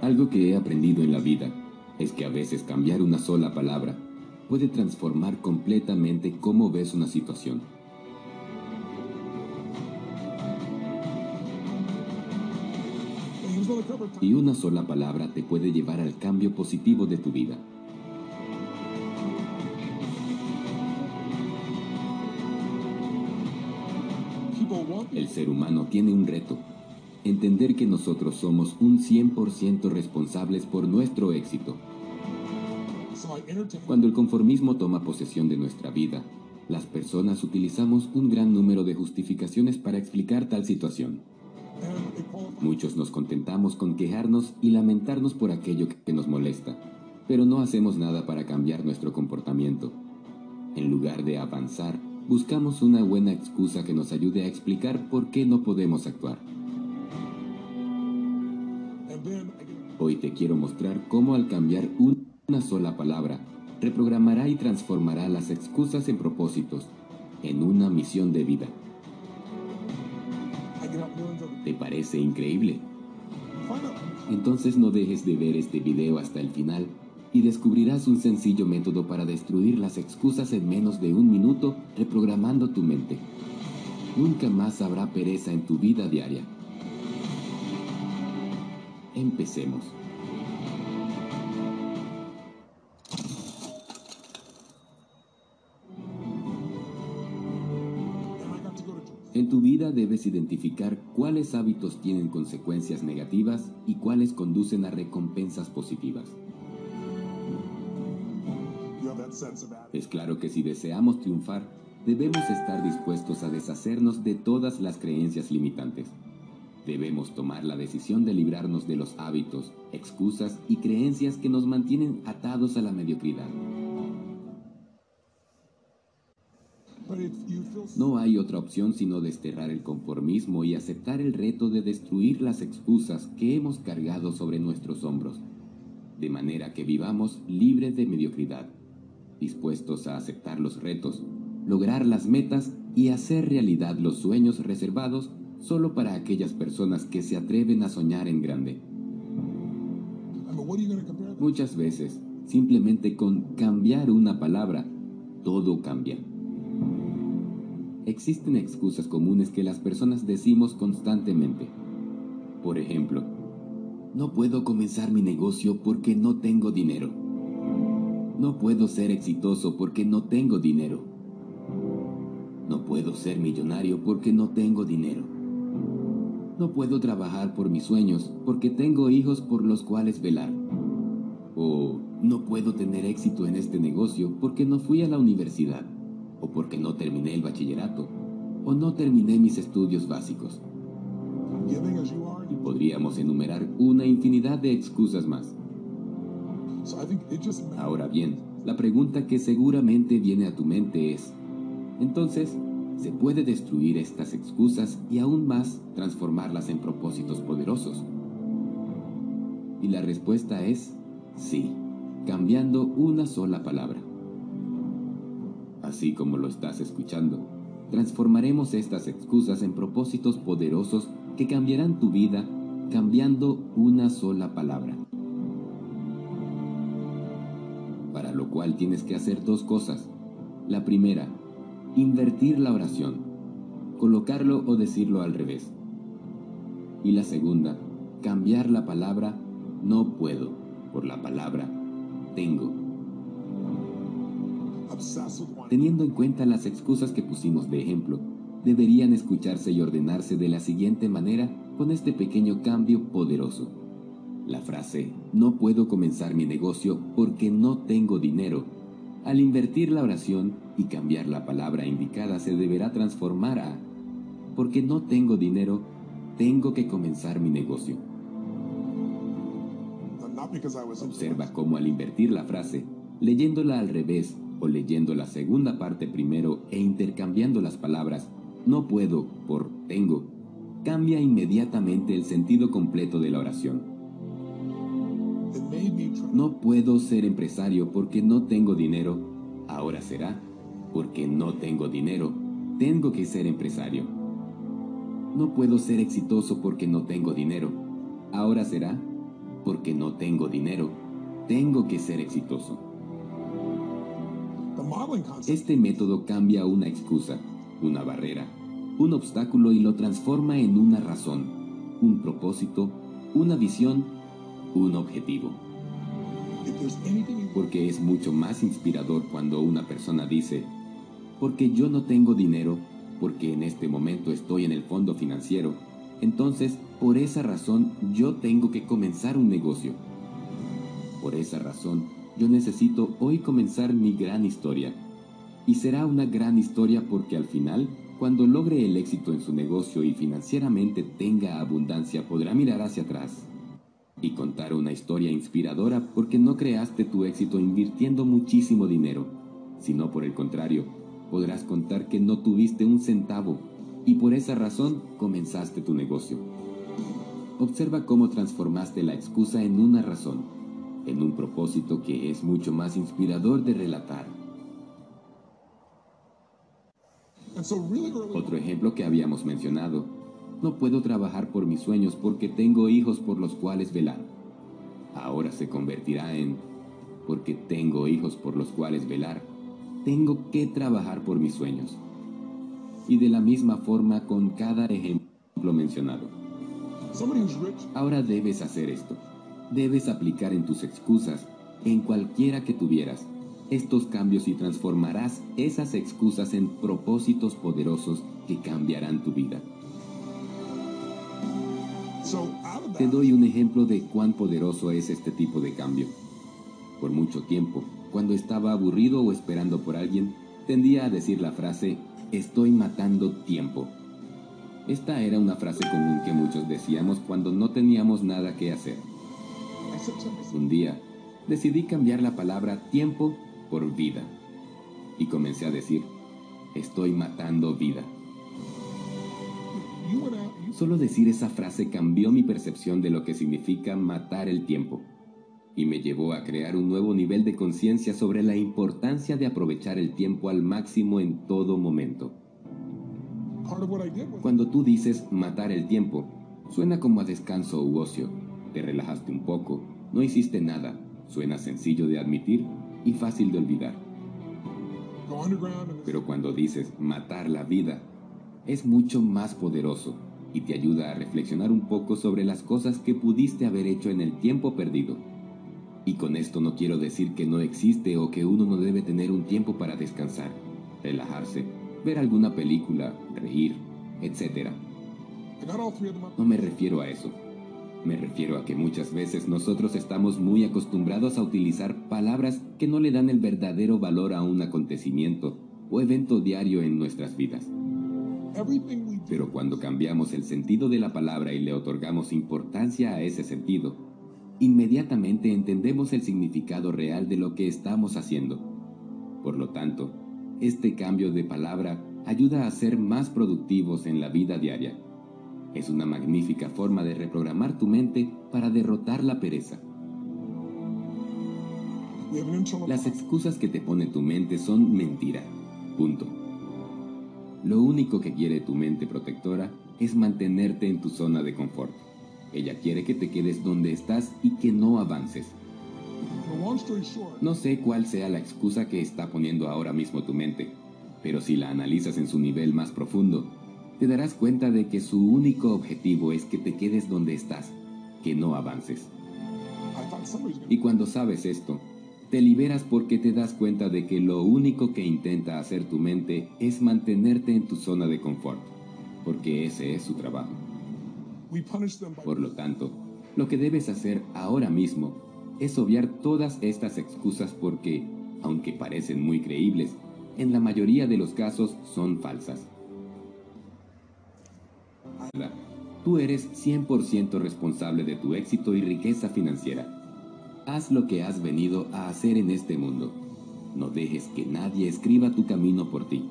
Algo que he aprendido en la vida es que a veces cambiar una sola palabra puede transformar completamente cómo ves una situación. Y una sola palabra te puede llevar al cambio positivo de tu vida. El ser humano tiene un reto, entender que nosotros somos un 100% responsables por nuestro éxito. Cuando el conformismo toma posesión de nuestra vida, las personas utilizamos un gran número de justificaciones para explicar tal situación. Muchos nos contentamos con quejarnos y lamentarnos por aquello que nos molesta, pero no hacemos nada para cambiar nuestro comportamiento. En lugar de avanzar, buscamos una buena excusa que nos ayude a explicar por qué no podemos actuar. Hoy te quiero mostrar cómo al cambiar una sola palabra, reprogramará y transformará las excusas en propósitos, en una misión de vida. ¿Te parece increíble? Entonces no dejes de ver este video hasta el final y descubrirás un sencillo método para destruir las excusas en menos de un minuto reprogramando tu mente. Nunca más habrá pereza en tu vida diaria. Empecemos. En tu vida debes identificar cuáles hábitos tienen consecuencias negativas y cuáles conducen a recompensas positivas. Es claro que si deseamos triunfar, debemos estar dispuestos a deshacernos de todas las creencias limitantes. Debemos tomar la decisión de librarnos de los hábitos, excusas y creencias que nos mantienen atados a la mediocridad. No hay otra opción sino desterrar el conformismo y aceptar el reto de destruir las excusas que hemos cargado sobre nuestros hombros, de manera que vivamos libres de mediocridad dispuestos a aceptar los retos, lograr las metas y hacer realidad los sueños reservados solo para aquellas personas que se atreven a soñar en grande. Muchas veces, simplemente con cambiar una palabra, todo cambia. Existen excusas comunes que las personas decimos constantemente. Por ejemplo, no puedo comenzar mi negocio porque no tengo dinero. No puedo ser exitoso porque no tengo dinero. No puedo ser millonario porque no tengo dinero. No puedo trabajar por mis sueños porque tengo hijos por los cuales velar. O no puedo tener éxito en este negocio porque no fui a la universidad. O porque no terminé el bachillerato. O no terminé mis estudios básicos. Y podríamos enumerar una infinidad de excusas más. Ahora bien, la pregunta que seguramente viene a tu mente es, entonces, ¿se puede destruir estas excusas y aún más transformarlas en propósitos poderosos? Y la respuesta es sí, cambiando una sola palabra. Así como lo estás escuchando, transformaremos estas excusas en propósitos poderosos que cambiarán tu vida cambiando una sola palabra. para lo cual tienes que hacer dos cosas. La primera, invertir la oración, colocarlo o decirlo al revés. Y la segunda, cambiar la palabra no puedo por la palabra tengo. Teniendo en cuenta las excusas que pusimos de ejemplo, deberían escucharse y ordenarse de la siguiente manera con este pequeño cambio poderoso. La frase no puedo comenzar mi negocio porque no tengo dinero. Al invertir la oración y cambiar la palabra indicada se deberá transformar a porque no tengo dinero, tengo que comenzar mi negocio. Observa cómo al invertir la frase, leyéndola al revés o leyendo la segunda parte primero e intercambiando las palabras no puedo por tengo, cambia inmediatamente el sentido completo de la oración. No puedo ser empresario porque no tengo dinero. Ahora será porque no tengo dinero. Tengo que ser empresario. No puedo ser exitoso porque no tengo dinero. Ahora será porque no tengo dinero, tengo que ser exitoso. Este método cambia una excusa, una barrera, un obstáculo y lo transforma en una razón, un propósito, una visión, un objetivo. Porque es mucho más inspirador cuando una persona dice, porque yo no tengo dinero, porque en este momento estoy en el fondo financiero, entonces por esa razón yo tengo que comenzar un negocio. Por esa razón yo necesito hoy comenzar mi gran historia. Y será una gran historia porque al final, cuando logre el éxito en su negocio y financieramente tenga abundancia, podrá mirar hacia atrás y contar una historia inspiradora porque no creaste tu éxito invirtiendo muchísimo dinero, sino por el contrario, podrás contar que no tuviste un centavo y por esa razón comenzaste tu negocio. Observa cómo transformaste la excusa en una razón, en un propósito que es mucho más inspirador de relatar. Otro ejemplo que habíamos mencionado, no puedo trabajar por mis sueños porque tengo hijos por los cuales velar. Ahora se convertirá en, porque tengo hijos por los cuales velar, tengo que trabajar por mis sueños. Y de la misma forma con cada ejemplo mencionado. Ahora debes hacer esto. Debes aplicar en tus excusas, en cualquiera que tuvieras, estos cambios y transformarás esas excusas en propósitos poderosos que cambiarán tu vida. Te doy un ejemplo de cuán poderoso es este tipo de cambio. Por mucho tiempo, cuando estaba aburrido o esperando por alguien, tendía a decir la frase, estoy matando tiempo. Esta era una frase común que muchos decíamos cuando no teníamos nada que hacer. Un día, decidí cambiar la palabra tiempo por vida. Y comencé a decir, estoy matando vida. Solo decir esa frase cambió mi percepción de lo que significa matar el tiempo y me llevó a crear un nuevo nivel de conciencia sobre la importancia de aprovechar el tiempo al máximo en todo momento. Cuando tú dices matar el tiempo, suena como a descanso u ocio. Te relajaste un poco, no hiciste nada, suena sencillo de admitir y fácil de olvidar. Pero cuando dices matar la vida, es mucho más poderoso y te ayuda a reflexionar un poco sobre las cosas que pudiste haber hecho en el tiempo perdido. Y con esto no quiero decir que no existe o que uno no debe tener un tiempo para descansar, relajarse, ver alguna película, reír, etc. No me refiero a eso. Me refiero a que muchas veces nosotros estamos muy acostumbrados a utilizar palabras que no le dan el verdadero valor a un acontecimiento o evento diario en nuestras vidas. Pero cuando cambiamos el sentido de la palabra y le otorgamos importancia a ese sentido, inmediatamente entendemos el significado real de lo que estamos haciendo. Por lo tanto, este cambio de palabra ayuda a ser más productivos en la vida diaria. Es una magnífica forma de reprogramar tu mente para derrotar la pereza. Las excusas que te pone tu mente son mentira. Punto. Lo único que quiere tu mente protectora es mantenerte en tu zona de confort. Ella quiere que te quedes donde estás y que no avances. No sé cuál sea la excusa que está poniendo ahora mismo tu mente, pero si la analizas en su nivel más profundo, te darás cuenta de que su único objetivo es que te quedes donde estás, que no avances. Y cuando sabes esto, te liberas porque te das cuenta de que lo único que intenta hacer tu mente es mantenerte en tu zona de confort, porque ese es su trabajo. Por lo tanto, lo que debes hacer ahora mismo es obviar todas estas excusas porque, aunque parecen muy creíbles, en la mayoría de los casos son falsas. Tú eres 100% responsable de tu éxito y riqueza financiera. Haz lo que has venido a hacer en este mundo. No dejes que nadie escriba tu camino por ti.